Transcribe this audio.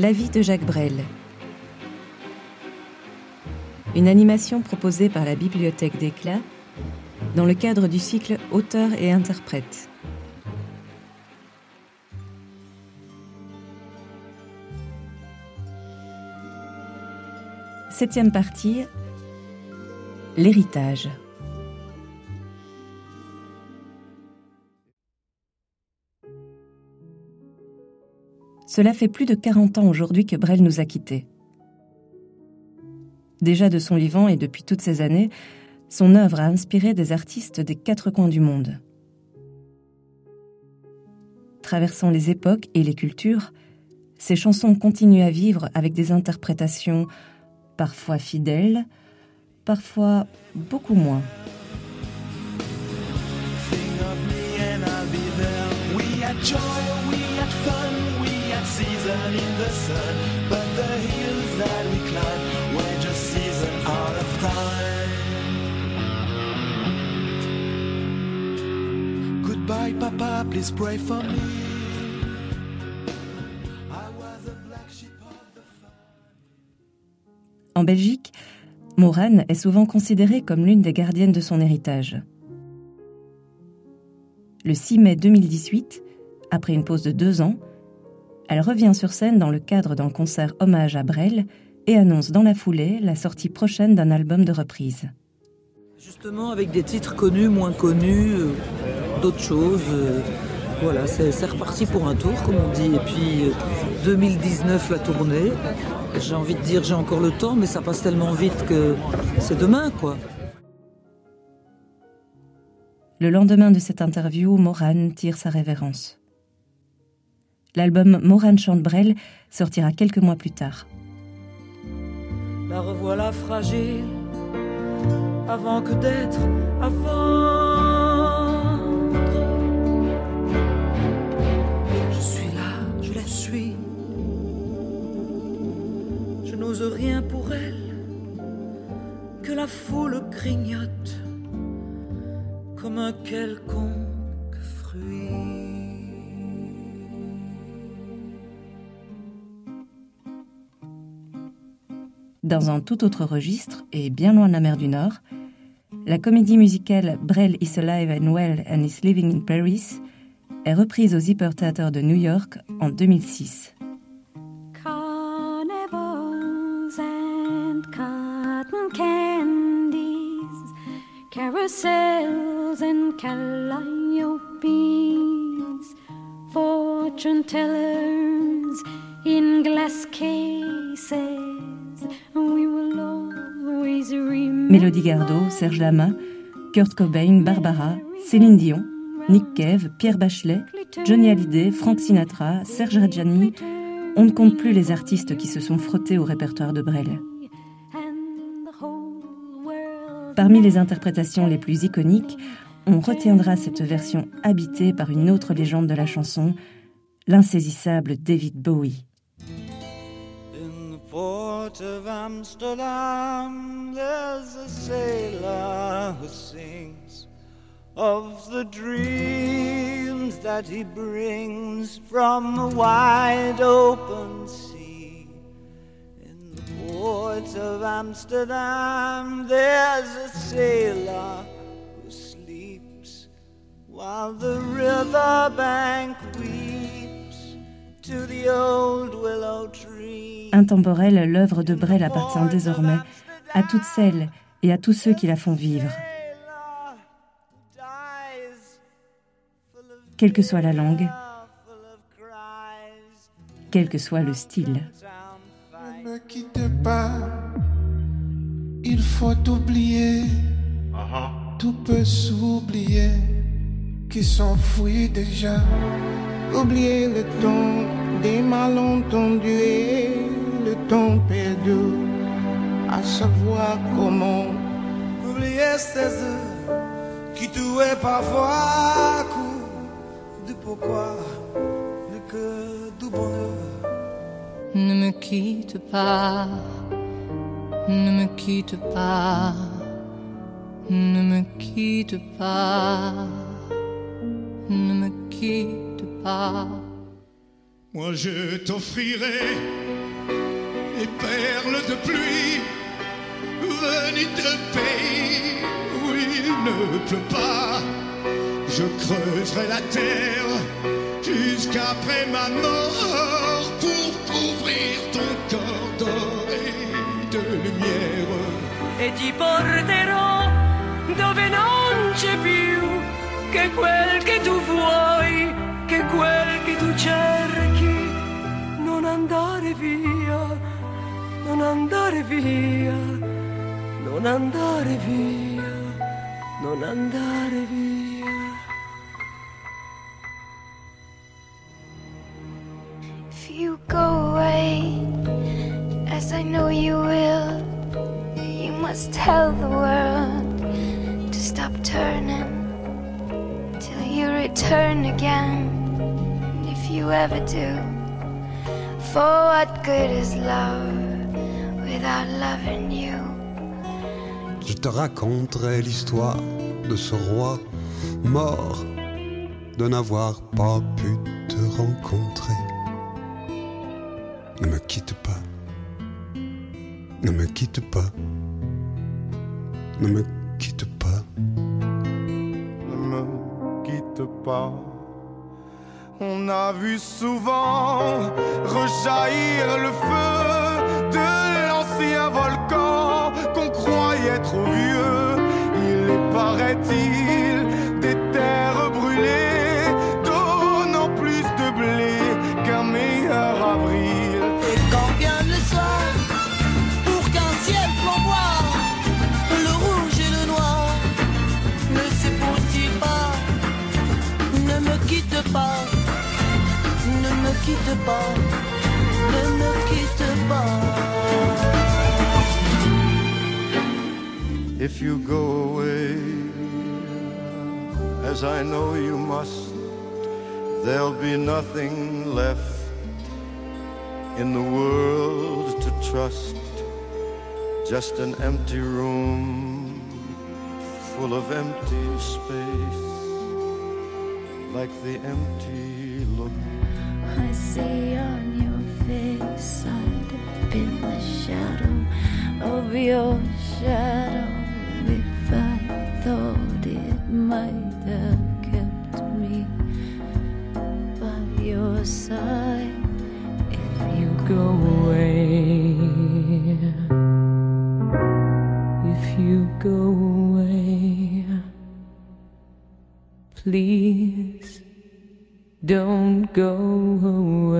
La vie de Jacques Brel. Une animation proposée par la Bibliothèque d'Éclat dans le cadre du cycle Auteur et interprète. Septième partie, l'héritage. Cela fait plus de 40 ans aujourd'hui que Brel nous a quittés. Déjà de son vivant et depuis toutes ces années, son œuvre a inspiré des artistes des quatre coins du monde. Traversant les époques et les cultures, ses chansons continuent à vivre avec des interprétations parfois fidèles, parfois beaucoup moins. En Belgique, Morane est souvent considérée comme l'une des gardiennes de son héritage. Le 6 mai 2018, après une pause de deux ans, elle revient sur scène dans le cadre d'un concert hommage à Brel et annonce dans la foulée la sortie prochaine d'un album de reprise. Justement avec des titres connus, moins connus, euh, d'autres choses. Euh, voilà, c'est reparti pour un tour, comme on dit. Et puis 2019, euh, la tournée. J'ai envie de dire, j'ai encore le temps, mais ça passe tellement vite que c'est demain, quoi. Le lendemain de cette interview, Morane tire sa révérence. L'album Morane chante Brel sortira quelques mois plus tard. La revoilà fragile, avant que d'être avant. Je suis là, je la suis. Je n'ose rien pour elle, que la foule grignote comme un quelconque Dans un tout autre registre et bien loin de la mer du Nord, la comédie musicale Brel is alive and well and is living in Paris est reprise au Zipper Theater de New York en 2006. Carnivals and cotton candies, carousels and fortune tellers in glass. Mélodie Gardot, Serge Lama, Kurt Cobain, Barbara, Céline Dion, Nick Cave, Pierre Bachelet, Johnny Hallyday, Frank Sinatra, Serge Reggiani, on ne compte plus les artistes qui se sont frottés au répertoire de Brel. Parmi les interprétations les plus iconiques, on retiendra cette version habitée par une autre légende de la chanson, l'insaisissable David Bowie. Port of Amsterdam, there's a sailor who sings of the dreams that he brings from the wide open sea. In the port of Amsterdam, there's a sailor who sleeps while the river bank weeps to the old willow tree. Intemporelle, l'œuvre de Brel appartient désormais à toutes celles et à tous ceux qui la font vivre. Quelle que soit la langue, quel que soit le style. Ne me quitte pas, il faut oublier, tout peut s'oublier, qui s'enfuit déjà. Oublier le temps des malentendus le temps perdu, à savoir comment oublier ces heures qui tuaient parfois coup de pourquoi le cœur du bonheur. Ne me quitte pas, ne me quitte pas, ne me quitte pas, ne me quitte pas. Moi je t'offrirai perles de pluie venues de pays où il ne pleut pas. Je creuserai la terre jusqu'après ma mort pour couvrir ton corps doré de lumière. E ti porterò dove non c'è più che quel che tu vuoi, che quel che tu cerchi. Non andare via, non andare via, non andare via, non andare via. If you go away, as I know you will, you must tell the world to stop turning till you return again. And if you ever do, for what good is love without loving you? Je te raconterai l'histoire de ce roi mort de n'avoir pas pu te rencontrer. Ne me quitte pas. Ne me quitte pas. Ne me quitte pas. Ne me quitte pas. On a vu souvent rejaillir le feu de des terres brûlées, donnant plus de blé qu'un meilleur avril. Et quand vient le soir, pour qu'un ciel flamboie, le rouge et le noir ne s'épousent-ils pas Ne me quitte pas, ne me quitte pas, ne me quitte pas. If you go away, as I know you must, there'll be nothing left in the world to trust. Just an empty room full of empty space, like the empty look. I see on your face I'd have been the shadow of your if you go away. If you go away, please don't go away.